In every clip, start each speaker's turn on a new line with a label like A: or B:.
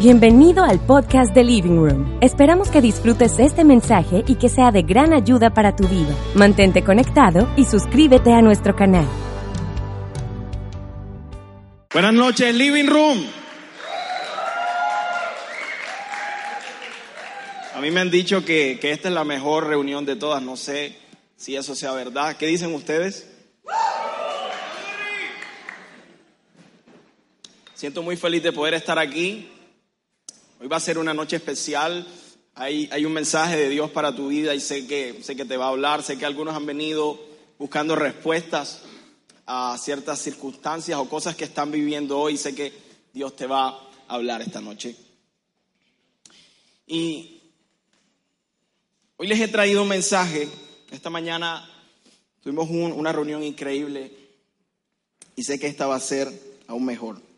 A: Bienvenido al podcast de Living Room. Esperamos que disfrutes este mensaje y que sea de gran ayuda para tu vida. Mantente conectado y suscríbete a nuestro canal.
B: Buenas noches, Living Room. A mí me han dicho que, que esta es la mejor reunión de todas. No sé si eso sea verdad. ¿Qué dicen ustedes? Siento muy feliz de poder estar aquí. Hoy va a ser una noche especial. Hay, hay un mensaje de Dios para tu vida y sé que, sé que te va a hablar. Sé que algunos han venido buscando respuestas a ciertas circunstancias o cosas que están viviendo hoy. Sé que Dios te va a hablar esta noche. Y hoy les he traído un mensaje. Esta mañana tuvimos un- una reunión increíble y sé que esta va a ser aún mejor.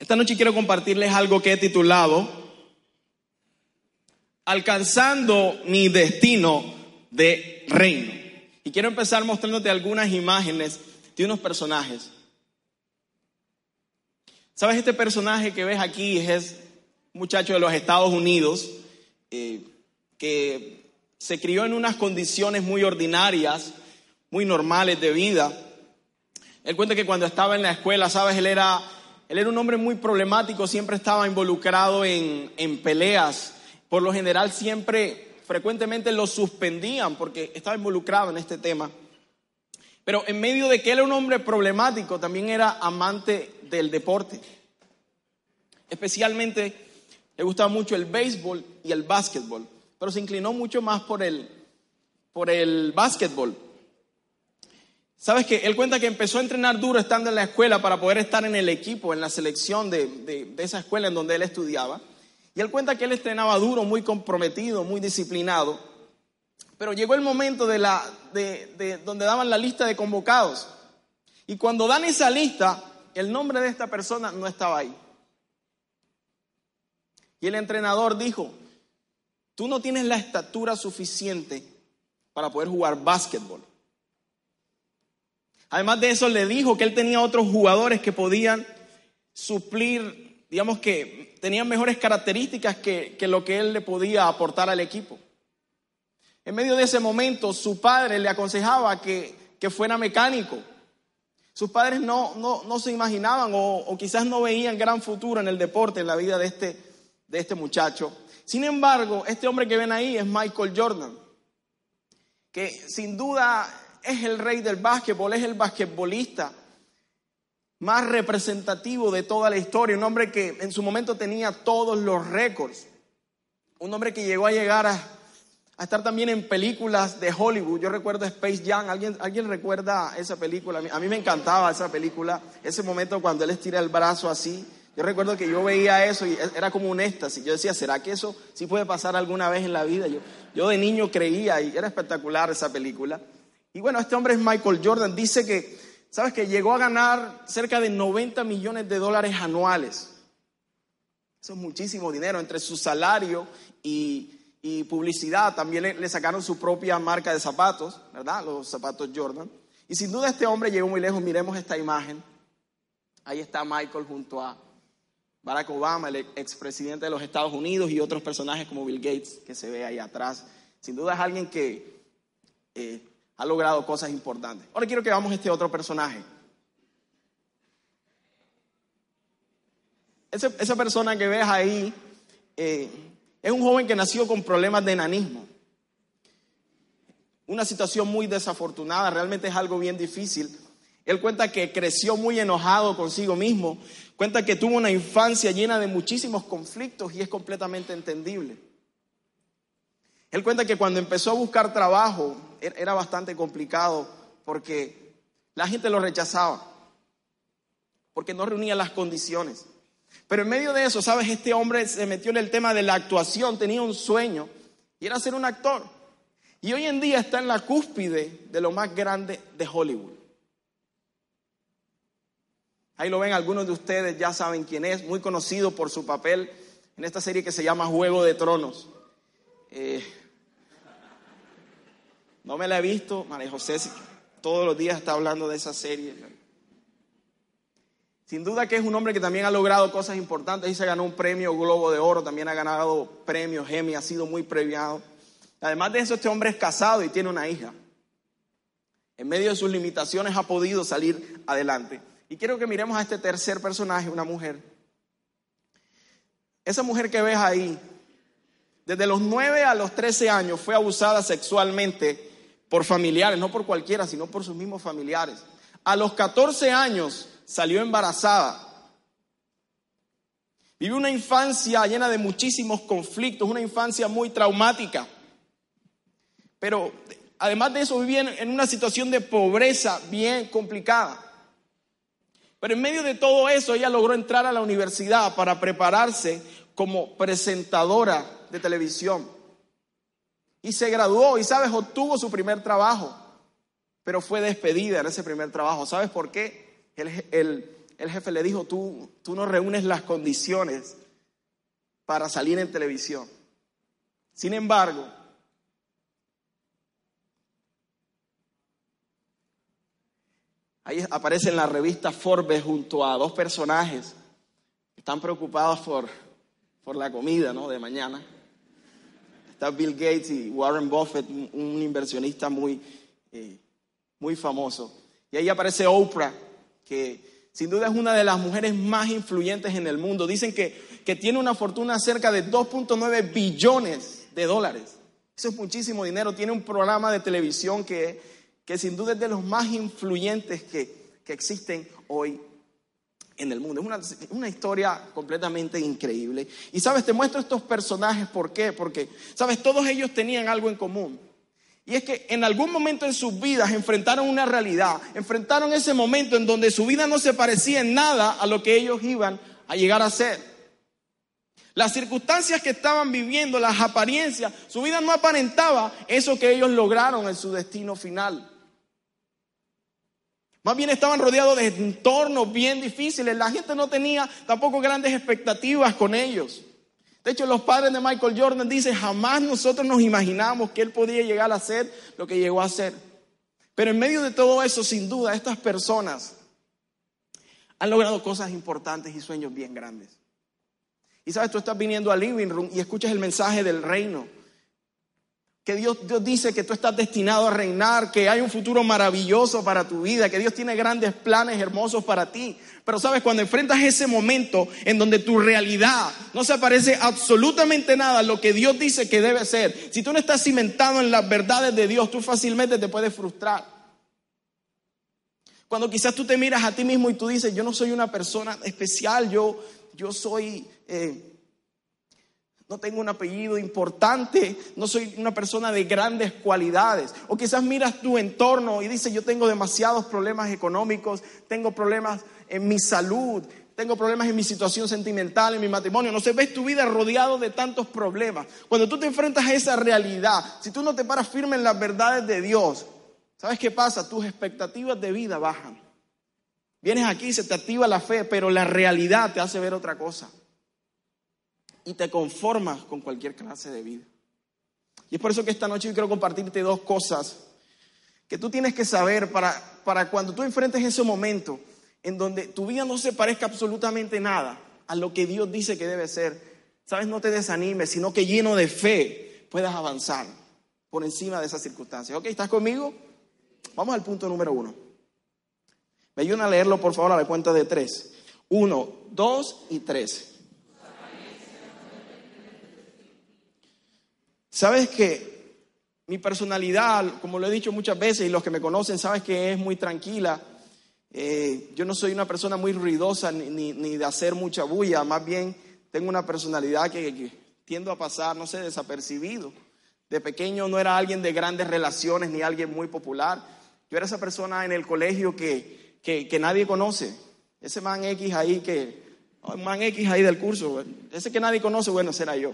B: Esta noche quiero compartirles algo que he titulado Alcanzando mi destino de reino. Y quiero empezar mostrándote algunas imágenes de unos personajes. ¿Sabes? Este personaje que ves aquí es un muchacho de los Estados Unidos eh, que se crió en unas condiciones muy ordinarias, muy normales de vida. Él cuenta que cuando estaba en la escuela, ¿sabes? Él era, él era un hombre muy problemático, siempre estaba involucrado en, en peleas. Por lo general, siempre, frecuentemente lo suspendían porque estaba involucrado en este tema. Pero en medio de que él era un hombre problemático, también era amante del deporte. Especialmente le gustaba mucho el béisbol y el básquetbol, pero se inclinó mucho más por el, por el básquetbol. Sabes que él cuenta que empezó a entrenar duro estando en la escuela para poder estar en el equipo, en la selección de, de- esa escuela en donde él estudiaba. Y él cuenta que él entrenaba duro, muy comprometido, muy disciplinado. Pero llegó el momento de la, de donde daban la lista de convocados. Y cuando dan esa lista, el nombre de esta persona no estaba ahí. Y el entrenador dijo, tú no tienes la estatura suficiente para poder jugar básquetbol. Además de eso, le dijo que él tenía otros jugadores que podían suplir, digamos que tenían mejores características que, lo que él le podía aportar al equipo. En medio de ese momento, su padre le aconsejaba que, que fuera mecánico. Sus padres no, no, no se imaginaban o, o quizás no veían gran futuro en el deporte, en la vida de este, de este muchacho. Sin embargo, este hombre que ven ahí es Michael Jordan, que sin duda es el rey del básquetbol, es el basquetbolista más representativo de toda la historia, un hombre que en su momento tenía todos los récords, un hombre que llegó a llegar a, estar también en películas de Hollywood. Yo recuerdo Space Jam, ¿alguien, alguien recuerda esa película? A mí, me encantaba esa película, ese momento cuando él estira el brazo así. Yo recuerdo que yo veía eso y era como un éxtasis. Yo decía, ¿será que eso sí puede pasar alguna vez en la vida? Yo, yo de niño creía y era espectacular esa película. Y bueno, este hombre es Michael Jordan. Dice que, ¿sabes? Que llegó a ganar cerca de 90 millones de dólares anuales. Eso es muchísimo dinero. Entre su salario y, y publicidad, también le, sacaron su propia marca de zapatos, ¿verdad? Los zapatos Jordan. Y sin duda este hombre llegó muy lejos. Miremos esta imagen. Ahí está Michael junto a Barack Obama, el expresidente de los Estados Unidos, y otros personajes como Bill Gates, que se ve ahí atrás. Sin duda es alguien que eh, ha logrado cosas importantes. Ahora quiero que veamos este otro personaje. Esa persona que ves ahí eh, es un joven que nació con problemas de enanismo. Una situación muy desafortunada, realmente es algo bien difícil. Él cuenta que creció muy enojado consigo mismo, cuenta que tuvo una infancia llena de muchísimos conflictos y es completamente entendible. Él cuenta que cuando empezó a buscar trabajo er- era bastante complicado porque la gente lo rechazaba. porque no reunía las condiciones. Pero en medio de eso, ¿sabes? Este hombre se metió en el tema de la actuación, tenía un sueño y era ser un actor. Y hoy en día está en la cúspide de lo más grande de Hollywood. Ahí lo ven, algunos de ustedes ya saben quién es, muy conocido por su papel en esta serie que se llama Juego de Tronos. Eh, no me la he visto, María José todos los días está hablando de esa serie. Sin duda que es un hombre que también ha logrado cosas importantes y se ganó un premio Globo de Oro, también ha ganado premios Emmy, ha sido muy premiado. Además de eso, este hombre es casado y tiene una hija. En medio de sus limitaciones ha podido salir adelante. Y quiero que miremos a este tercer personaje, una mujer. Esa mujer que ves ahí, desde los 9 a los 13 años fue abusada sexualmente por familiares, no por cualquiera, sino por sus mismos familiares. A los 14 años salió embarazada. Vivió una infancia llena de muchísimos conflictos, una infancia muy traumática. Pero además de eso vivía en una situación de pobreza bien complicada. Pero en medio de todo eso ella logró entrar a la universidad para prepararse como presentadora de televisión. Y se graduó y, sabes, obtuvo su primer trabajo, pero fue despedida en ese primer trabajo. ¿Sabes por qué? el, jefe le dijo, tú, tú no reúnes las condiciones para salir en televisión. Sin embargo, ahí aparece en la revista Forbes junto a dos personajes que están preocupados por, por la comida ¿no? de mañana. Está Bill Gates y Warren Buffett, un inversionista muy, eh, muy famoso. Y ahí aparece Oprah que sin duda es una de las mujeres más influyentes en el mundo. Dicen que, tiene una fortuna cerca de 2.9 billones de dólares. Eso es muchísimo dinero. Tiene un programa de televisión que, que sin duda es de los más influyentes que, que existen hoy en el mundo. Es una, una, historia completamente increíble. Y sabes, te muestro estos personajes, ¿por qué? Porque, sabes, todos ellos tenían algo en común. Y es que en algún momento en sus vidas enfrentaron una realidad, enfrentaron ese momento en donde su vida no se parecía en nada a lo que ellos iban a llegar a ser. Las circunstancias que estaban viviendo, las apariencias, su vida no aparentaba eso que ellos lograron en su destino final. Más bien estaban rodeados de entornos bien difíciles. La gente no tenía tampoco grandes expectativas con ellos. De hecho, los padres de Michael Jordan dicen, jamás nosotros nos imaginamos que él podía llegar a ser lo que llegó a ser. Pero en medio de todo eso, sin duda, estas personas han logrado cosas importantes y sueños bien grandes. Y sabes, tú estás viniendo al living room y escuchas el mensaje del reino que Dios, Dios dice que tú estás destinado a reinar, que hay un futuro maravilloso para tu vida, que Dios tiene grandes planes hermosos para ti. Pero sabes, cuando enfrentas ese momento en donde tu realidad no se parece absolutamente nada a lo que Dios dice que debe ser, si tú no estás cimentado en las verdades de Dios, tú fácilmente te puedes frustrar. Cuando quizás tú te miras a ti mismo y tú dices, yo no soy una persona especial, yo, yo soy... Eh, no tengo un apellido importante, no soy una persona de grandes cualidades. O quizás miras tu entorno y dices, yo tengo demasiados problemas económicos, tengo problemas en mi salud, tengo problemas en mi situación sentimental, en mi matrimonio. No sé, ves tu vida rodeado de tantos problemas. Cuando tú te enfrentas a esa realidad, si tú no te paras firme en las verdades de Dios, ¿sabes qué pasa? Tus expectativas de vida bajan. Vienes aquí, se te activa la fe, pero la realidad te hace ver otra cosa y te conformas con cualquier clase de vida. Y es por eso que esta noche yo quiero compartirte dos cosas que tú tienes que saber para, para cuando tú enfrentes ese momento en donde tu vida no se parezca absolutamente nada a lo que Dios dice que debe ser. Sabes, no te desanimes, sino que lleno de fe puedas avanzar por encima de esas circunstancias. ¿Ok? ¿Estás conmigo? Vamos al punto número uno. Me ayudan a leerlo, por favor, a la cuenta de tres. Uno, dos y tres. Sabes que mi personalidad, como lo he dicho muchas veces, y los que me conocen saben que es muy tranquila. Eh, yo no soy una persona muy ruidosa ni, de hacer mucha bulla, más bien tengo una personalidad que, tiendo a pasar, no sé, desapercibido. De pequeño no era alguien de grandes relaciones ni alguien muy popular. Yo era esa persona en el colegio que, que nadie conoce. Ese man X ahí que, un man X ahí del curso, ese que nadie conoce, bueno, será yo.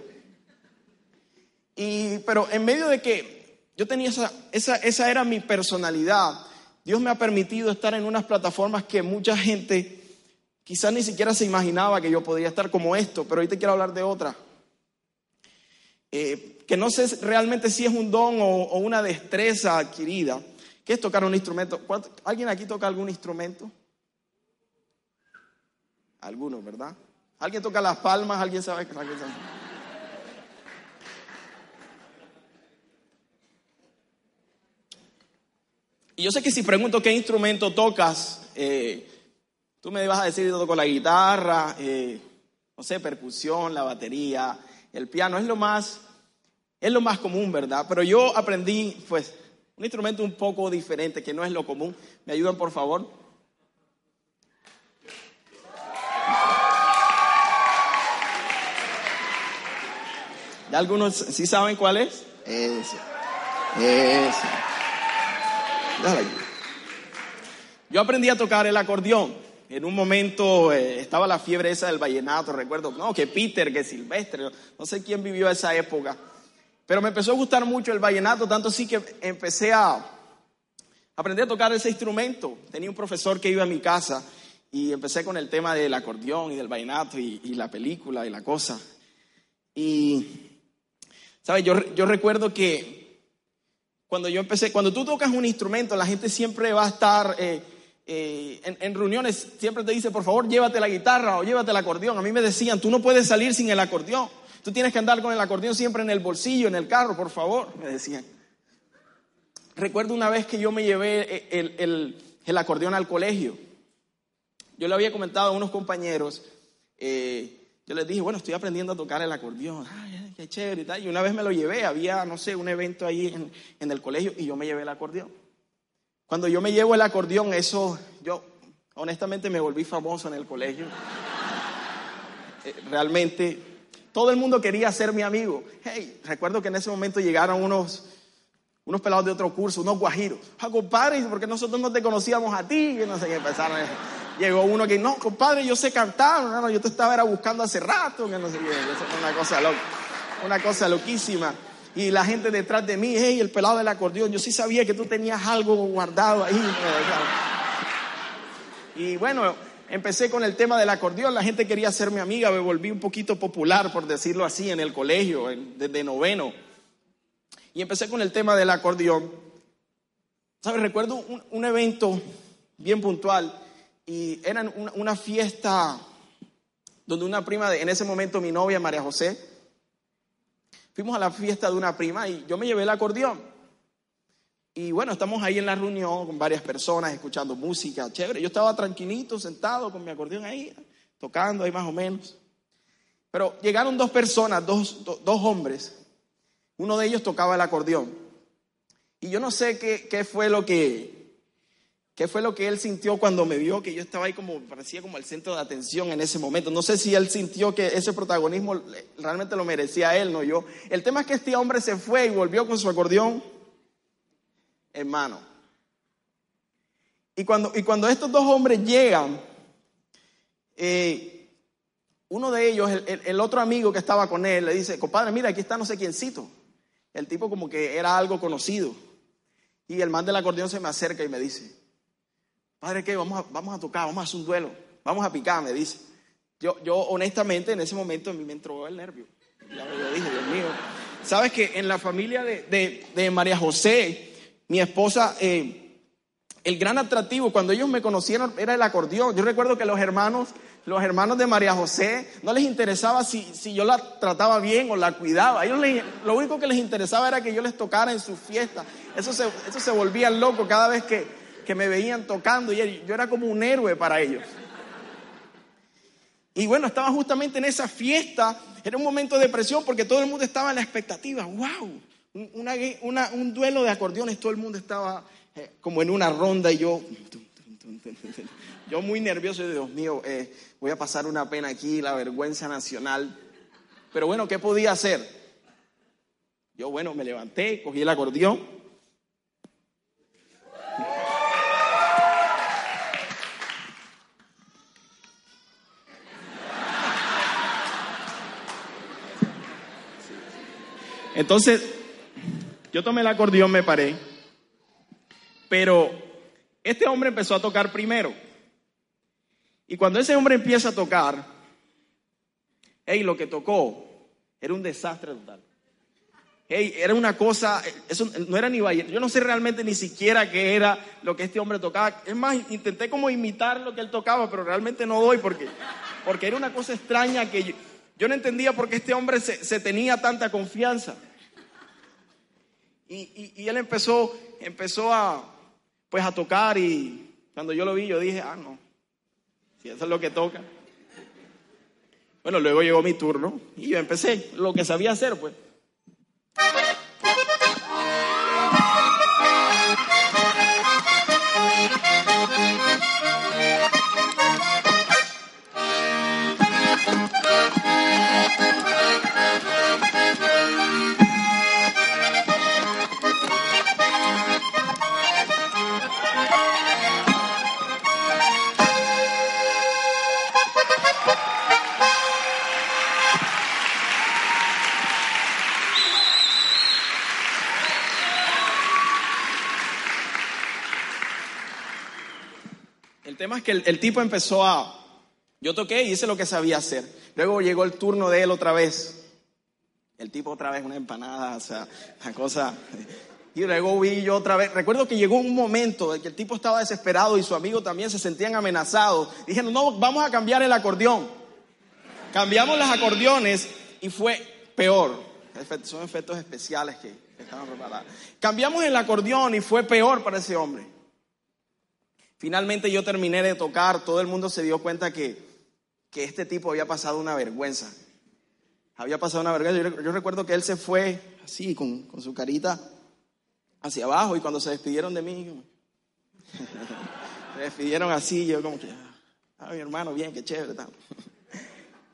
B: Y, pero en medio de que yo tenía esa, esa, esa era mi personalidad, Dios me ha permitido estar en unas plataformas que mucha gente quizás ni siquiera se imaginaba que yo podía estar como esto, pero hoy te quiero hablar de otra. Eh, que no sé realmente si es un don o, una destreza adquirida, que es tocar un instrumento. ¿Alguien aquí toca algún instrumento? Algunos, ¿verdad? ¿Alguien toca las palmas? ¿Alguien sabe? ¿Alguien sabe? Y yo sé que si pregunto qué instrumento tocas, eh, tú me vas a decir toco la guitarra, eh, no sé, percusión, la batería, el piano, es lo más, es lo más común, ¿verdad? Pero yo aprendí, pues, un instrumento un poco diferente, que no es lo común. ¿Me ayudan, por favor? ¿Ya algunos sí saben cuál es? Ese. Ese. Yo aprendí a tocar el acordeón. En un momento eh, estaba la fiebre esa del vallenato, recuerdo, no, que Peter, que Silvestre, no sé quién vivió esa época. Pero me empezó a gustar mucho el vallenato, tanto así que empecé a aprender a tocar ese instrumento. Tenía un profesor que iba a mi casa y empecé con el tema del acordeón y del vallenato y, la película y la cosa. Y, ¿sabes? Yo, yo recuerdo que cuando yo empecé, cuando tú tocas un instrumento, la gente siempre va a estar eh, eh, en, reuniones, siempre te dice, por favor, llévate la guitarra o llévate el acordeón. A mí me decían, tú no puedes salir sin el acordeón. Tú tienes que andar con el acordeón siempre en el bolsillo, en el carro, por favor, me decían. Recuerdo una vez que yo me llevé el, acordeón al colegio. Yo le había comentado a unos compañeros, eh, yo les dije, bueno, estoy aprendiendo a tocar el acordeón. Ay, qué chévere y tal. Y una vez me lo llevé, había, no sé, un evento ahí en, el colegio y yo me llevé el acordeón. Cuando yo me llevo el acordeón, eso, yo honestamente me volví famoso en el colegio. Eh, realmente, todo el mundo quería ser mi amigo. Hey, recuerdo que en ese momento llegaron unos, unos pelados de otro curso, unos guajiros. Ah, compadre, porque nosotros no te conocíamos a ti, y no sé qué empezaron. Llegó uno que, no, compadre, yo sé cantar, no, yo te estaba era buscando hace rato, que no sé qué, eso fue una cosa loca una cosa loquísima. Y la gente detrás de mí, hey, el pelado del acordeón, yo sí sabía que tú tenías algo guardado ahí. Y bueno, empecé con el tema del acordeón, la gente quería ser mi amiga, me volví un poquito popular, por decirlo así, en el colegio, desde noveno. Y empecé con el tema del acordeón. ¿Sabes? Recuerdo un, evento bien puntual y era una, fiesta donde una prima, de, en ese momento mi novia, María José, fuimos a la fiesta de una prima y yo me llevé el acordeón. Y bueno, estamos ahí en la reunión con varias personas escuchando música, chévere. Yo estaba tranquilito, sentado con mi acordeón ahí, tocando ahí más o menos. Pero llegaron dos personas, dos, dos hombres. Uno de ellos tocaba el acordeón. Y yo no sé qué, qué fue lo que ¿Qué fue lo que él sintió cuando me vio que yo estaba ahí como, parecía como el centro de atención en ese momento? No sé si él sintió que ese protagonismo realmente lo merecía él, no yo. El tema es que este hombre se fue y volvió con su acordeón en mano. Y cuando, y cuando estos dos hombres llegan, eh, uno de ellos, el, otro amigo que estaba con él, le dice, compadre, mira, aquí está no sé quiéncito. El tipo como que era algo conocido. Y el man del acordeón se me acerca y me dice, Padre, ¿qué? Vamos a, vamos a tocar, vamos a hacer un duelo, vamos a picar, me dice. Yo, yo honestamente en ese momento a mí me entró el nervio. Ya lo dije, Dios mío. Sabes que en la familia de, María José, mi esposa, eh, el gran atractivo cuando ellos me conocieron era el acordeón. Yo recuerdo que los hermanos, los hermanos de María José, no les interesaba si, si yo la trataba bien o la cuidaba. ellos lo único que les interesaba era que yo les tocara en su fiesta. Eso se, eso se volvían locos cada vez que, que me veían tocando y yo era como un héroe para ellos. Y bueno, estaba justamente en esa fiesta, era un momento de presión porque todo el mundo estaba en la expectativa, wow, un duelo de acordeones, todo el mundo estaba eh, como en una ronda y yo, yo muy nervioso, Dios mío, eh, voy a pasar una pena aquí, la vergüenza nacional. Pero bueno, ¿qué podía hacer? Yo, bueno, me levanté, cogí el acordeón Entonces, yo tomé el acordeón, me paré, pero este hombre empezó a tocar primero. Y cuando ese hombre empieza a tocar, hey, lo que tocó era un desastre total. Hey, era una cosa, eso no era ni valle. Yo no sé realmente ni siquiera qué era lo que este hombre tocaba. Es más, intenté como imitar lo que él tocaba, pero realmente no doy porque, porque era una cosa extraña que yo, no entendía por qué este hombre se, tenía tanta confianza. Y, y, él empezó, empezó a, pues a tocar y cuando yo lo vi yo dije, ah, no, si eso es lo que toca. Bueno, luego llegó mi turno y yo empecé lo que sabía hacer, pues. Que el, tipo empezó a... Yo toqué y hice lo que sabía hacer. Luego llegó el turno de él otra vez. El tipo otra vez una empanada, o sea, la cosa... Y luego vi yo otra vez. Recuerdo que llegó un momento en que el tipo estaba desesperado y su amigo también se sentían amenazados. Dijeron, no, vamos a cambiar el acordeón. Cambiamos los acordeones y fue peor. Son efectos especiales que estaban preparados. Cambiamos el acordeón y fue peor para ese hombre. Finalmente yo terminé de tocar, todo el mundo se dio cuenta que, que este tipo había pasado una vergüenza. Había pasado una vergüenza. Yo, recuerdo que él se fue así, con, con, su carita hacia abajo, y cuando se despidieron de mí, se despidieron así, yo como que, ah, mi hermano, bien, qué chévere.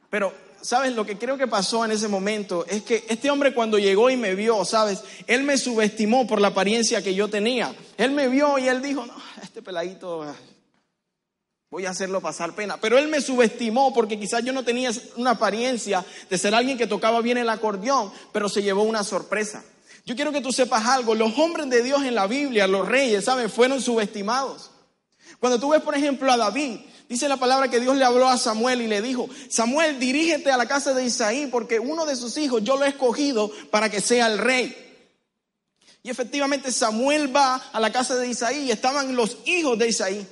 B: Pero ¿sabes? Lo que creo que pasó en ese momento es que este hombre cuando llegó y me vio, ¿sabes? Él me subestimó por la apariencia que yo tenía. Él me vio y él dijo, no, este peladito, voy a hacerlo pasar pena. Pero él me subestimó porque quizás yo no tenía una apariencia de ser alguien que tocaba bien el acordeón, pero se llevó una sorpresa. Yo quiero que tú sepas algo, los hombres de Dios en la Biblia, los reyes, ¿sabes? Fueron subestimados. Cuando tú ves, por ejemplo, a David, Dice la palabra que Dios le habló a Samuel y le dijo, Samuel, dirígete a la casa de Isaí porque uno de sus hijos yo lo he escogido para que sea el rey. Y efectivamente Samuel va a la casa de Isaí y estaban los hijos de Isaí.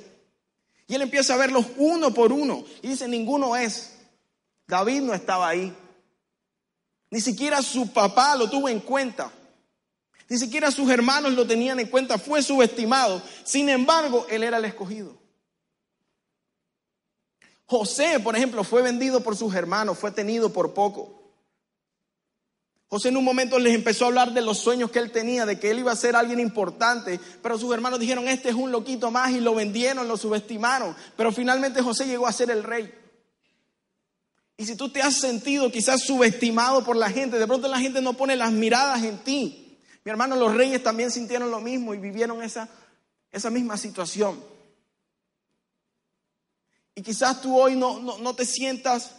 B: Y él empieza a verlos uno por uno y dice, ninguno es. David no estaba ahí. Ni siquiera su papá lo tuvo en cuenta. Ni siquiera sus hermanos lo tenían en cuenta. Fue subestimado. Sin embargo, él era el escogido. José, por ejemplo, fue vendido por sus hermanos, fue tenido por poco. José en un momento les empezó a hablar de los sueños que él tenía, de que él iba a ser alguien importante, pero sus hermanos dijeron, este es un loquito más y lo vendieron, lo subestimaron, pero finalmente José llegó a ser el rey. Y si tú te has sentido quizás subestimado por la gente, de pronto la gente no pone las miradas en ti. Mi hermano, los reyes también sintieron lo mismo y vivieron esa, esa misma situación. Y quizás tú hoy no, no, te sientas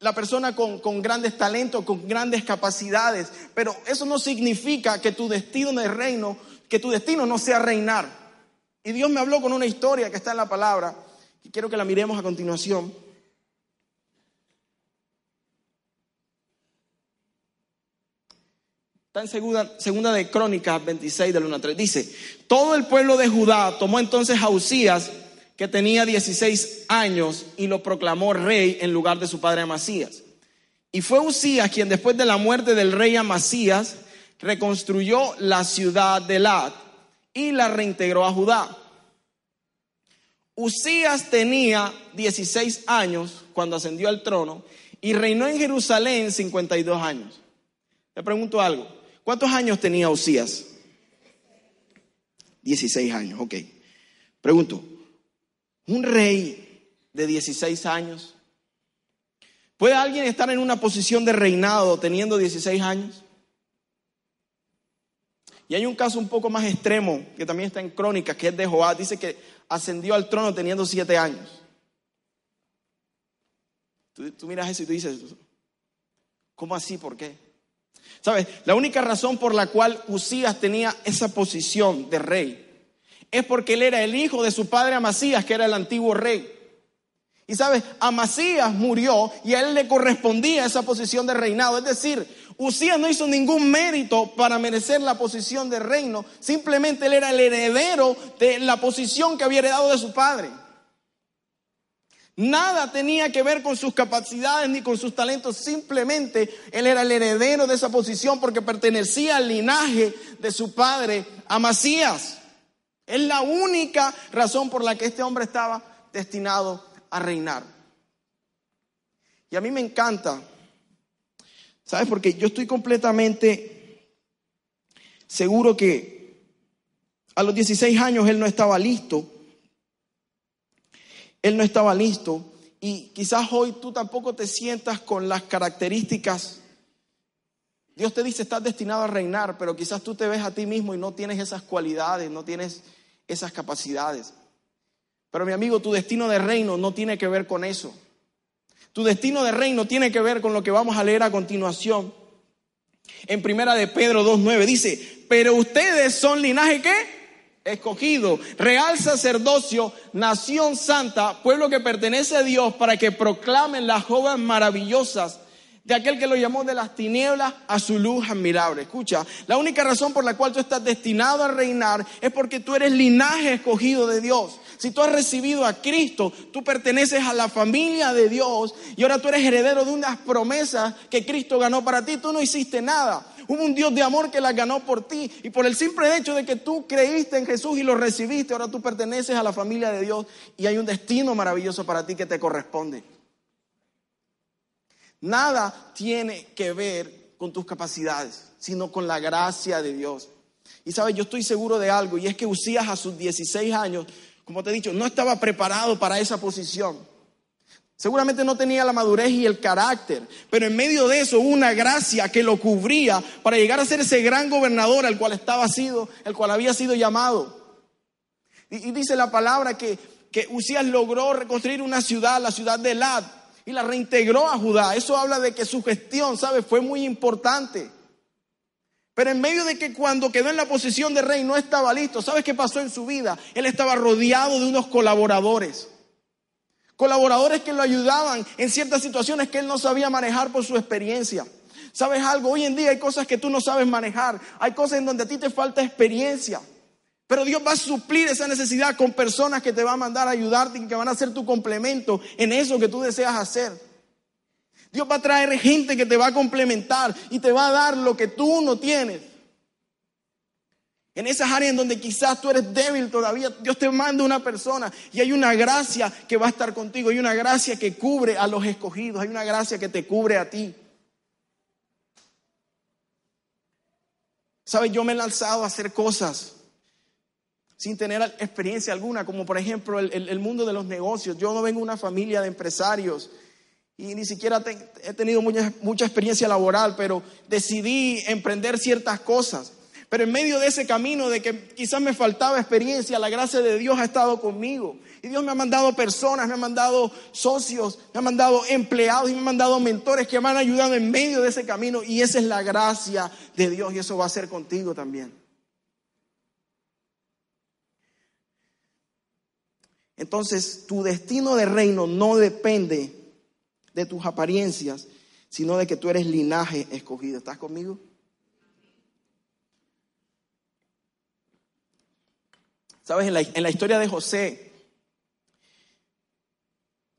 B: la persona con, grandes talentos, con grandes capacidades, pero eso no significa que tu destino el reino, que tu destino no sea reinar. Y Dios me habló con una historia que está en la palabra, quiero que la miremos a continuación. Está en segunda, de Crónicas 26 del 1 a 3. Dice, todo el pueblo de Judá tomó entonces a Usías, que tenía 16 años y lo proclamó rey en lugar de su padre Amasías. Y fue Usías quien después de la muerte del rey Amasías reconstruyó la ciudad de Lat y la reintegró a Judá. Usías tenía 16 años cuando ascendió al trono y reinó en Jerusalén 52 años. Le pregunto algo, ¿cuántos años tenía Usías? 16 años, ok. Pregunto, un rey de 16 años. ¿Puede alguien estar en una posición de reinado teniendo 16 años? Y hay un caso un poco más extremo que también está en crónicas, que es de Joab. Dice que ascendió al trono teniendo 7 años. Tú, tú, miras eso y tú dices, ¿cómo así? ¿Por qué? ¿Sabes? La única razón por la cual Usías tenía esa posición de rey es porque él era el hijo de su padre Amasías, que era el antiguo rey. Y sabes, Amasías murió y a él le correspondía esa posición de reinado. Es decir, Usías no hizo ningún mérito para merecer la posición de reino, simplemente él era el heredero de la posición que había heredado de su padre. Nada tenía que ver con sus capacidades ni con sus talentos, simplemente él era el heredero de esa posición porque pertenecía al linaje de su padre Amasías. Es la única razón por la que este hombre estaba destinado a reinar. Y a mí me encanta, ¿sabes? Porque yo estoy completamente seguro que a los 16 años él no estaba listo él no estaba listo y quizás hoy tú tampoco te sientas con las características. Dios te dice, estás destinado a reinar, pero quizás tú te ves a ti mismo y no tienes esas cualidades, no tienes esas capacidades. Pero mi amigo, tu destino de reino no tiene que ver con eso. Tu destino de reino tiene que ver con lo que vamos a leer a continuación. En primera de Pedro 2.9 dice, pero ustedes son linaje qué? escogido, real sacerdocio, nación santa, pueblo que pertenece a Dios para que proclamen las obras maravillosas de aquel que lo llamó de las tinieblas a su luz admirable. Escucha, la única razón por la cual tú estás destinado a reinar es porque tú eres linaje escogido de Dios. Si tú has recibido a Cristo, tú perteneces a la familia de Dios y ahora tú eres heredero de unas promesas que Cristo ganó para ti. Tú no hiciste nada. Hubo un Dios de amor que las ganó por ti. Y por el simple hecho de que tú creíste en Jesús y lo recibiste, ahora tú perteneces a la familia de Dios y hay un destino maravilloso para ti que te corresponde. Nada tiene que ver con tus capacidades, sino con la gracia de Dios. Y sabes, yo estoy seguro de algo, y es que Usías a sus 16 años, como te he dicho, no estaba preparado para esa posición. Seguramente no tenía la madurez y el carácter, pero en medio de eso hubo una gracia que lo cubría para llegar a ser ese gran gobernador al cual estaba sido, el cual había sido llamado. Y, dice la palabra que, que Usías logró reconstruir una ciudad, la ciudad de Elad, y la reintegró a Judá. Eso habla de que su gestión, ¿sabe? Fue muy importante. Pero en medio de que cuando quedó en la posición de rey no estaba listo, ¿sabes qué pasó en su vida? Él estaba rodeado de unos colaboradores. Colaboradores que lo ayudaban en ciertas situaciones que él no sabía manejar por su experiencia. ¿Sabes algo? Hoy en día hay cosas que tú no sabes manejar. Hay cosas en donde a ti te falta experiencia. Pero Dios va a suplir esa necesidad con personas que te van a mandar a ayudarte y que van a ser tu complemento en eso que tú deseas hacer. Dios va a traer gente que te va a complementar y te va a dar lo que tú no tienes. En esas áreas en donde quizás tú eres débil todavía, Dios te manda una persona y hay una gracia que va a estar contigo, hay una gracia que cubre a los escogidos, hay una gracia que te cubre a ti. Sabes, yo me he lanzado a hacer cosas sin tener experiencia alguna, como por ejemplo el, mundo de los negocios. Yo no vengo de una familia de empresarios y ni siquiera he tenido mucha, mucha experiencia laboral, pero decidí emprender ciertas cosas. Pero en medio de ese camino de que quizás me faltaba experiencia, la gracia de Dios ha estado conmigo. Y Dios me ha mandado personas, me ha mandado socios, me ha mandado empleados y me ha mandado mentores que me han ayudado en medio de ese camino. Y esa es la gracia de Dios y eso va a ser contigo también. Entonces, tu destino de reino no depende de tus apariencias, sino de que tú eres linaje escogido. ¿Estás conmigo? Sabes, en la, historia de José,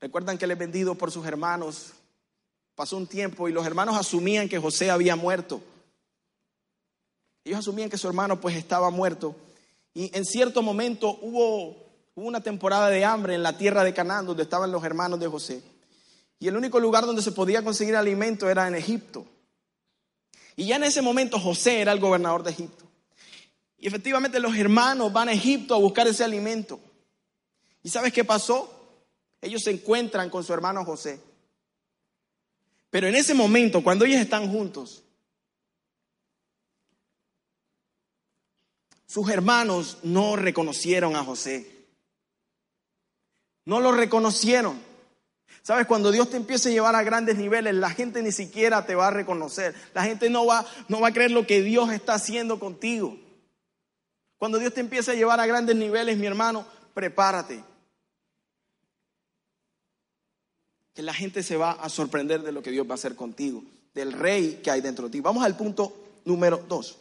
B: recuerdan que él es vendido por sus hermanos. Pasó un tiempo y los hermanos asumían que José había muerto. Ellos asumían que su hermano pues estaba muerto. Y en cierto momento hubo, hubo una temporada de hambre en la tierra de Canaán donde estaban los hermanos de José. Y el único lugar donde se podía conseguir alimento era en Egipto. Y ya en ese momento José era el gobernador de Egipto. Y efectivamente los hermanos van a Egipto a buscar ese alimento. ¿Y sabes qué pasó? Ellos se encuentran con su hermano José. Pero en ese momento, cuando ellos están juntos, sus hermanos no reconocieron a José. No lo reconocieron. Sabes, cuando Dios te empiece a llevar a grandes niveles, la gente ni siquiera te va a reconocer. La gente no va, no va a creer lo que Dios está haciendo contigo. Cuando Dios te empiece a llevar a grandes niveles, mi hermano, prepárate. Que la gente se va a sorprender de lo que Dios va a hacer contigo, del rey que hay dentro de ti. Vamos al punto número dos.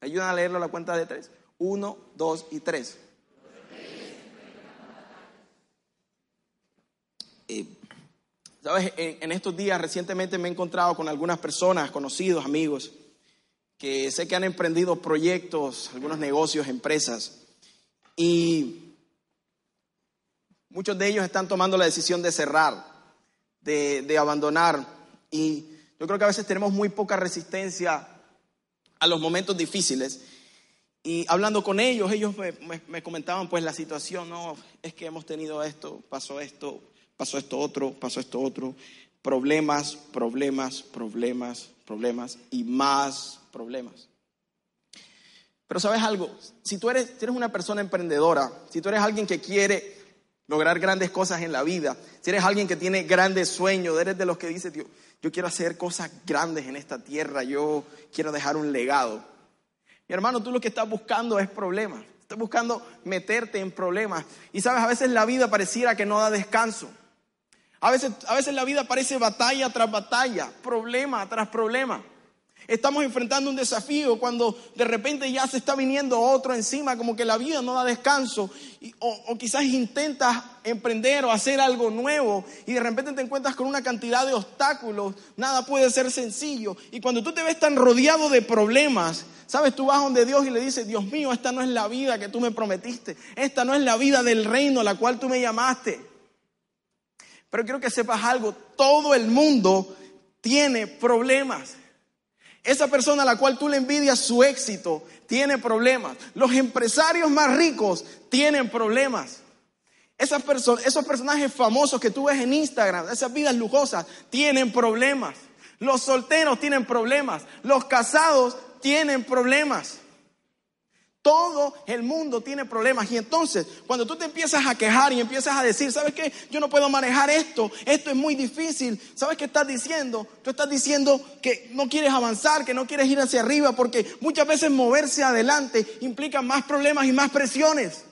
B: Ayudan a leerlo a la cuenta de tres. Uno, dos y tres. Eh, Sabes, en, estos días recientemente me he encontrado con algunas personas, conocidos, amigos, que sé que han emprendido proyectos, algunos negocios, empresas, y muchos de ellos están tomando la decisión de cerrar, de, de abandonar, y yo creo que a veces tenemos muy poca resistencia a los momentos difíciles. Y hablando con ellos, ellos me, comentaban pues la situación, no, es que hemos tenido esto, pasó esto, pasó esto otro, pasó esto otro, problemas, problemas, problemas, problemas y más problemas. Pero sabes algo, si tú eres, una persona emprendedora, si tú eres alguien que quiere lograr grandes cosas en la vida, si eres alguien que tiene grandes sueños, eres de los que dice, Dios, yo quiero hacer cosas grandes en esta tierra, yo quiero dejar un legado. Mi hermano, tú lo que estás buscando es problemas, estás buscando meterte en problemas. Y sabes, a veces la vida pareciera que no da descanso. A veces, a veces la vida parece batalla tras batalla, problema tras problema. Estamos enfrentando un desafío cuando de repente ya se está viniendo otro encima, como que la vida no da descanso, o, quizás intentas emprender o hacer algo nuevo y de repente te encuentras con una cantidad de obstáculos, nada puede ser sencillo. Y cuando tú te ves tan rodeado de problemas, sabes, tú vas donde Dios y le dices, Dios mío, esta no es la vida que tú me prometiste, esta no es la vida del reino a la cual tú me llamaste. Pero quiero que sepas algo, todo el mundo tiene problemas. Esa persona a la cual tú le envidias su éxito tiene problemas. Los empresarios más ricos tienen problemas. Esas esos personajes famosos que tú ves en Instagram, esas vidas lujosas, tienen problemas. Los solteros tienen problemas. Los casados tienen problemas. Todo el mundo tiene problemas y entonces cuando tú te empiezas a quejar y empiezas a decir, ¿sabes qué? Yo no puedo manejar esto, esto es muy difícil. ¿Sabes qué estás diciendo? Tú estás diciendo que no quieres avanzar, que no quieres ir hacia arriba porque muchas veces moverse adelante implica más problemas y más presiones.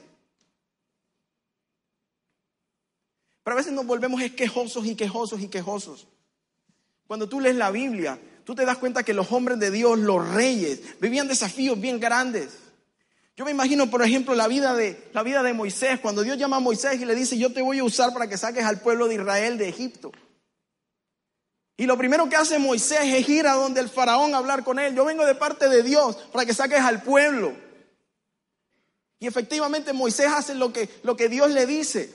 B: Pero a veces nos volvemos quejosos y quejosos y quejosos. Cuando tú lees la Biblia, tú te das cuenta que los hombres de Dios, los reyes, vivían desafíos bien grandes. Yo me imagino, por ejemplo, la vida, de, la vida de Moisés, cuando Dios llama a Moisés y le dice, yo te voy a usar para que saques al pueblo de Israel de Egipto. Y lo primero que hace Moisés es ir a donde el faraón a hablar con él. Yo vengo de parte de Dios para que saques al pueblo. Y efectivamente Moisés hace lo que, lo que Dios le dice.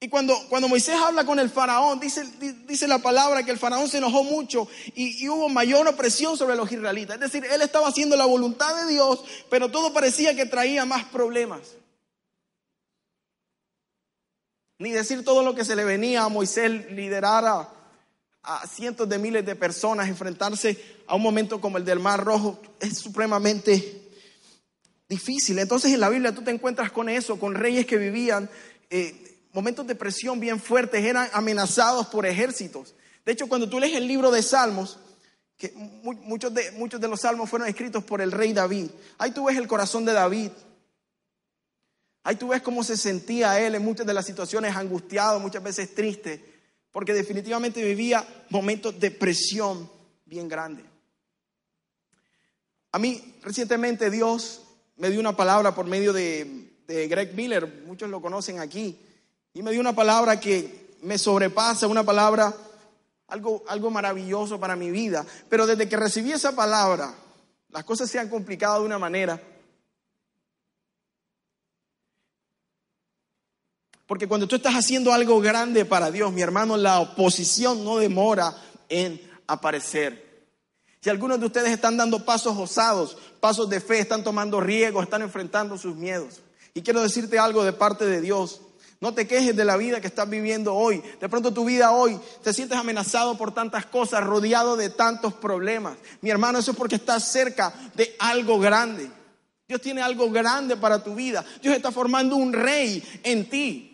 B: Y cuando, cuando Moisés habla con el faraón, dice, dice la palabra que el faraón se enojó mucho y, hubo mayor opresión sobre los israelitas. Es decir, él estaba haciendo la voluntad de Dios, pero todo parecía que traía más problemas. Ni decir todo lo que se le venía a Moisés liderar a, a cientos de miles de personas, enfrentarse a un momento como el del Mar Rojo, es supremamente difícil. Entonces en la Biblia tú te encuentras con eso, con reyes que vivían eh, momentos de presión bien fuertes, eran amenazados por ejércitos. De hecho, cuando tú lees el libro de Salmos, que muchos de, muchos de los salmos fueron escritos por el rey David, ahí tú ves el corazón de David. Ahí tú ves cómo se sentía él en muchas de las situaciones angustiado, muchas veces triste, porque definitivamente vivía momentos de presión bien grande. A mí recientemente Dios me dio una palabra por medio de, de Greg Miller, muchos lo conocen aquí, y me dio una palabra que me sobrepasa, una palabra, algo, algo maravilloso para mi vida. Pero desde que recibí esa palabra, las cosas se han complicado de una manera. Porque cuando tú estás haciendo algo grande para Dios, mi hermano, la oposición no demora en aparecer. Si algunos de ustedes están dando pasos osados, pasos de fe, están tomando riesgos, están enfrentando sus miedos. Y quiero decirte algo de parte de Dios. No te quejes de la vida que estás viviendo hoy. De pronto tu vida hoy te sientes amenazado por tantas cosas, rodeado de tantos problemas. Mi hermano, eso es porque estás cerca de algo grande. Dios tiene algo grande para tu vida. Dios está formando un rey en ti.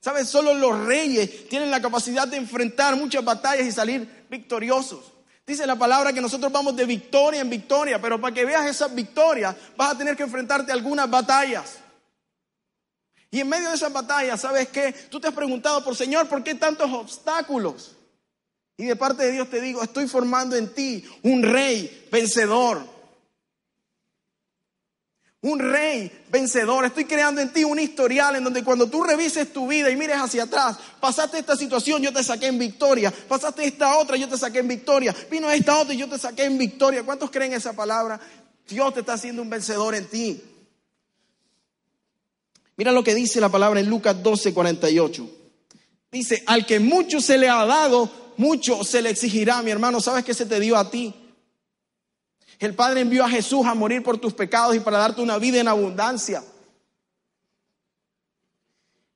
B: ¿Sabes? Solo los reyes tienen la capacidad de enfrentar muchas batallas y salir victoriosos. Dice la palabra que nosotros vamos de victoria en victoria, pero para que veas esas victorias vas a tener que enfrentarte a algunas batallas. Y en medio de esas batallas, ¿sabes qué? Tú te has preguntado por Señor, ¿por qué tantos obstáculos? Y de parte de Dios te digo, estoy formando en ti un rey vencedor. Un rey vencedor. Estoy creando en ti un historial en donde cuando tú revises tu vida y mires hacia atrás, pasaste esta situación, yo te saqué en victoria. Pasaste esta otra, yo te saqué en victoria. Vino esta otra y yo te saqué en victoria. ¿Cuántos creen esa palabra? Dios te está haciendo un vencedor en ti. Mira lo que dice la palabra en Lucas 12, 48. Dice, al que mucho se le ha dado, mucho se le exigirá, mi hermano. ¿Sabes qué se te dio a ti? El Padre envió a Jesús a morir por tus pecados y para darte una vida en abundancia.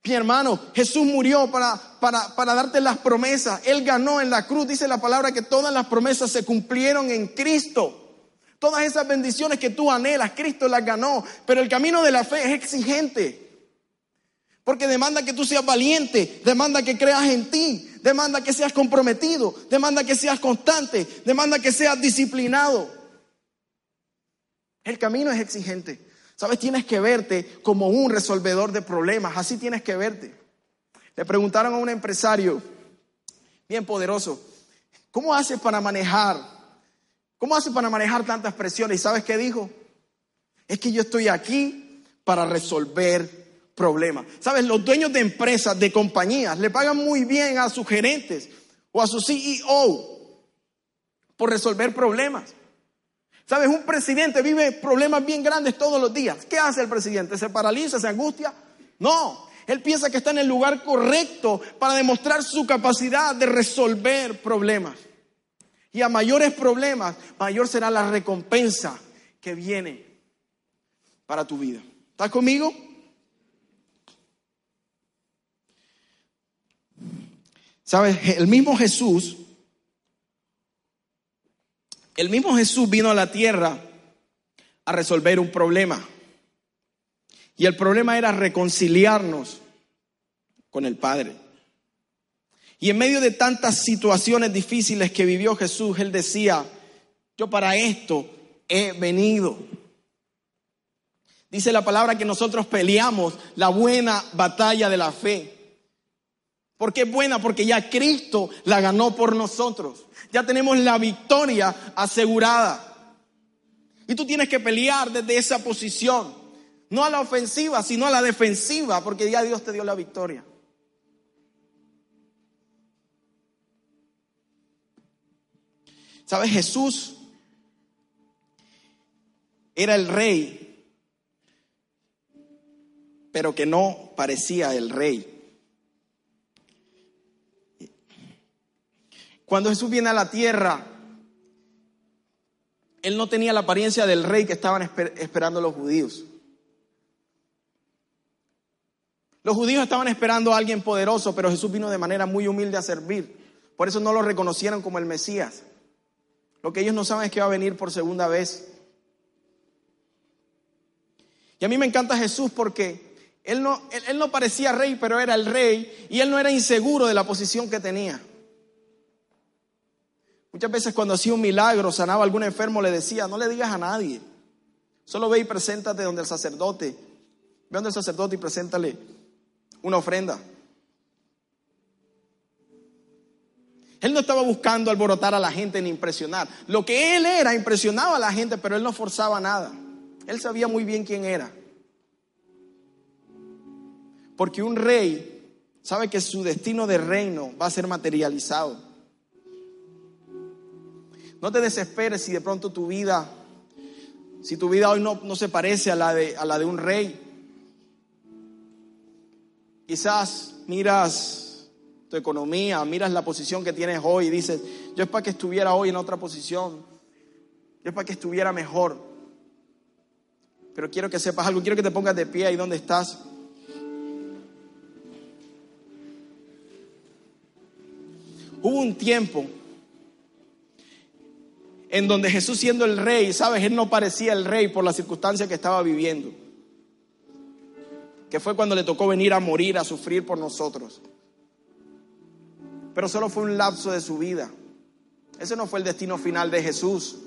B: Mi hermano, Jesús murió para, para, para, darte las promesas. Él ganó en la cruz. Dice la palabra que todas las promesas se cumplieron en Cristo. Todas esas bendiciones que tú anhelas, Cristo las ganó. Pero el camino de la fe es exigente. Porque demanda que tú seas valiente, demanda que creas en ti, demanda que seas comprometido, demanda que seas constante, demanda que seas disciplinado. El camino es exigente. Sabes, tienes que verte como un resolvedor de problemas, así tienes que verte. Le preguntaron a un empresario bien poderoso, ¿cómo haces para manejar? ¿Cómo haces para manejar tantas presiones? ¿Y sabes qué dijo? Es que yo estoy aquí para resolver problemas. ¿Sabes? Los dueños de empresas, de compañías, le pagan muy bien a sus gerentes o a su CEO por resolver problemas. ¿Sabes? Un presidente vive problemas bien grandes todos los días. ¿Qué hace el presidente? ¿Se paraliza? ¿Se angustia? No. Él piensa que está en el lugar correcto para demostrar su capacidad de resolver problemas. Y a mayores problemas, mayor será la recompensa que viene para tu vida. ¿Estás conmigo? ¿Sabes? El mismo Jesús, el mismo Jesús vino a la tierra a resolver un problema. Y el problema era reconciliarnos con el Padre. Y en medio de tantas situaciones difíciles que vivió Jesús, Él decía, yo para esto he venido. Dice la palabra que nosotros peleamos la buena batalla de la fe. ¿Por qué es buena? Porque ya Cristo la ganó por nosotros. Ya tenemos la victoria asegurada. Y tú tienes que pelear desde esa posición. No a la ofensiva, sino a la defensiva, porque ya Dios te dio la victoria. ¿Sabes? Jesús era el rey, pero que no parecía el rey. Cuando Jesús viene a la tierra, él no tenía la apariencia del rey que estaban esperando los judíos. Los judíos estaban esperando a alguien poderoso, pero Jesús vino de manera muy humilde a servir. Por eso no lo reconocieron como el Mesías. Lo que ellos no saben es que va a venir por segunda vez. Y a mí me encanta Jesús porque él no, él no parecía rey, pero era el rey y él no era inseguro de la posición que tenía. Muchas veces cuando hacía un milagro, sanaba a algún enfermo, le decía, no le digas a nadie. Solo ve y preséntate donde el sacerdote. Ve donde el sacerdote y preséntale una ofrenda. Él no estaba buscando alborotar a la gente ni impresionar. Lo que él era impresionaba a la gente, pero él no forzaba nada. Él sabía muy bien quién era. Porque un rey sabe que su destino de reino va a ser materializado. No te desesperes si de pronto tu vida, si tu vida hoy no, no se parece a la, de, a la de un rey. Quizás miras tu economía, miras la posición que tienes hoy y dices, yo es para que estuviera hoy en otra posición, yo es para que estuviera mejor. Pero quiero que sepas algo, quiero que te pongas de pie ahí donde estás. Hubo un tiempo en donde Jesús siendo el rey, sabes, él no parecía el rey por la circunstancia que estaba viviendo. Que fue cuando le tocó venir a morir, a sufrir por nosotros. Pero solo fue un lapso de su vida. Ese no fue el destino final de Jesús.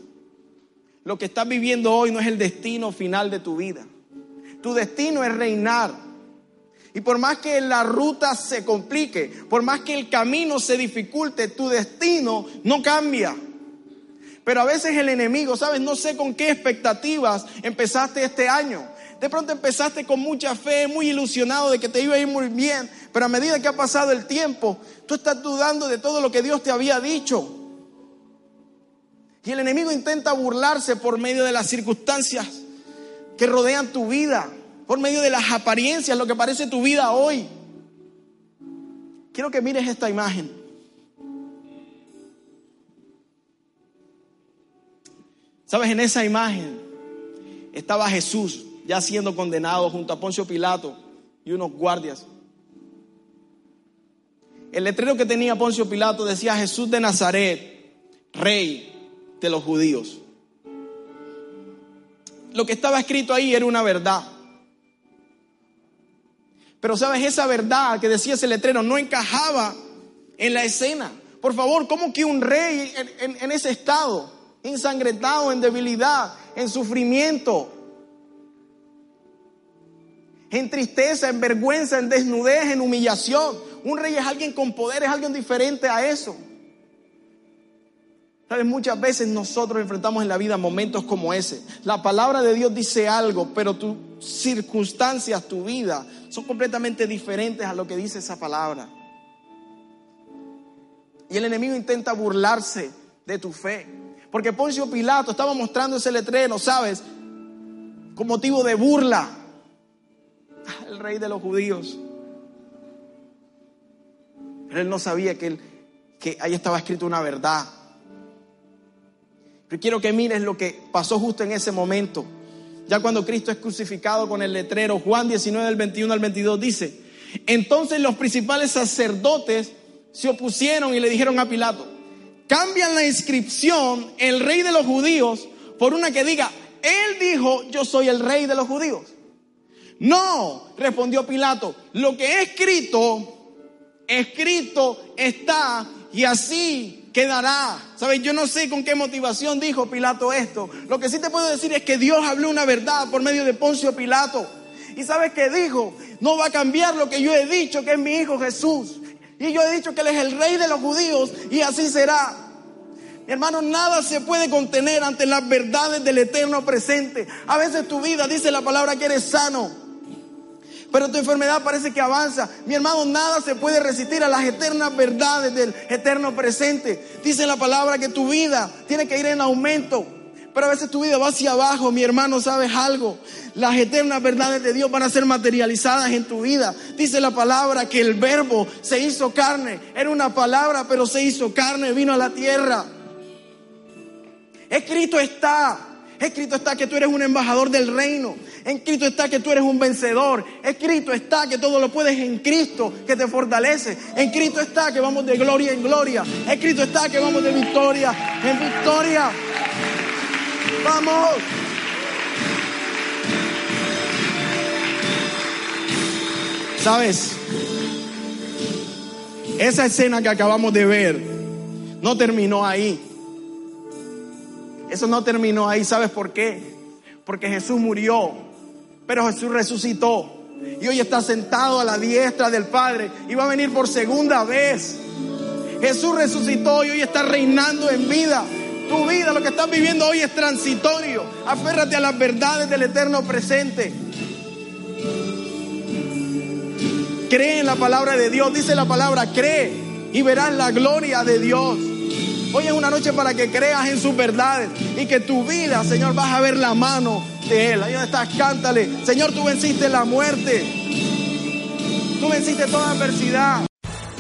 B: Lo que estás viviendo hoy no es el destino final de tu vida. Tu destino es reinar. Y por más que la ruta se complique, por más que el camino se dificulte, tu destino no cambia. Pero a veces el enemigo, ¿sabes? No sé con qué expectativas empezaste este año. De pronto empezaste con mucha fe, muy ilusionado de que te iba a ir muy bien, pero a medida que ha pasado el tiempo, tú estás dudando de todo lo que Dios te había dicho. Y el enemigo intenta burlarse por medio de las circunstancias que rodean tu vida, por medio de las apariencias, lo que parece tu vida hoy. Quiero que mires esta imagen. Sabes, en esa imagen estaba Jesús ya siendo condenado junto a Poncio Pilato y unos guardias. El letrero que tenía Poncio Pilato decía Jesús de Nazaret, rey de los judíos. Lo que estaba escrito ahí era una verdad. Pero sabes, esa verdad que decía ese letrero no encajaba en la escena. Por favor, ¿cómo que un rey en, ese estado, ensangrentado, en debilidad, en sufrimiento, en tristeza, en vergüenza, en desnudez, en humillación? Un rey es alguien con poder, es alguien diferente a eso. Sabes, muchas veces nosotros enfrentamos en la vida momentos como ese. La palabra de Dios dice algo, pero tus circunstancias, tu vida, son completamente diferentes a lo que dice esa palabra. Y el enemigo intenta burlarse de tu fe. Porque Poncio Pilato estaba mostrando ese letrero, ¿sabes? Con motivo de burla. El rey de los judíos. Pero él no sabía que, que ahí estaba escrito una verdad pero quiero que mires lo que pasó justo en ese momento. Ya cuando Cristo es crucificado con el letrero, Juan 19 del 21 al 22 dice, entonces los principales sacerdotes se opusieron y le dijeron a Pilato, cambian la inscripción, el rey de los judíos, por una que diga, él dijo, yo soy el rey de los judíos. No, respondió Pilato, lo que he escrito, escrito está y así quedará. ¿Sabes? Yo no sé con qué motivación dijo Pilato esto. Lo que sí te puedo decir es que Dios habló una verdad por medio de Poncio Pilato. ¿Y sabes qué dijo? No va a cambiar lo que yo he dicho, que es mi hijo Jesús. Y yo he dicho que Él es el rey de los judíos y así será. Mi hermano, nada se puede contener ante las verdades del eterno presente. A veces tu vida dice la palabra que eres sano pero tu enfermedad parece que avanza. Mi hermano, nada se puede resistir a las eternas verdades del eterno presente. Dice la palabra que tu vida tiene que ir en aumento. Pero a veces tu vida va hacia abajo, mi hermano, ¿sabes algo? Las eternas verdades de Dios van a ser materializadas en tu vida. Dice la palabra que el verbo se hizo carne. Era una palabra, pero se hizo carne, vino a la tierra. Escrito está, escrito está que tú eres un embajador del reino. Escrito está que tú eres un vencedor. Escrito está que todo lo puedes en Cristo que te fortalece. En Cristo está que vamos de gloria en gloria. Escrito está que vamos de victoria en victoria. Vamos. ¿Sabes? Esa escena que acabamos de ver no terminó ahí. Eso no terminó ahí. ¿Sabes por qué? Porque Jesús murió pero Jesús resucitó y hoy está sentado a la diestra del Padre y va a venir por segunda vez. Jesús resucitó y hoy está reinando en vida. Tu vida, lo que estás viviendo hoy es transitorio. Aférrate a las verdades del eterno presente. Cree en la palabra de Dios. Dice la palabra, cree y verás la gloria de Dios. Hoy es una noche para que creas en sus verdades y que tu vida, Señor, vas a ver la mano de Él. Ahí donde estás, cántale. Señor, tú venciste la muerte. Tú venciste toda adversidad.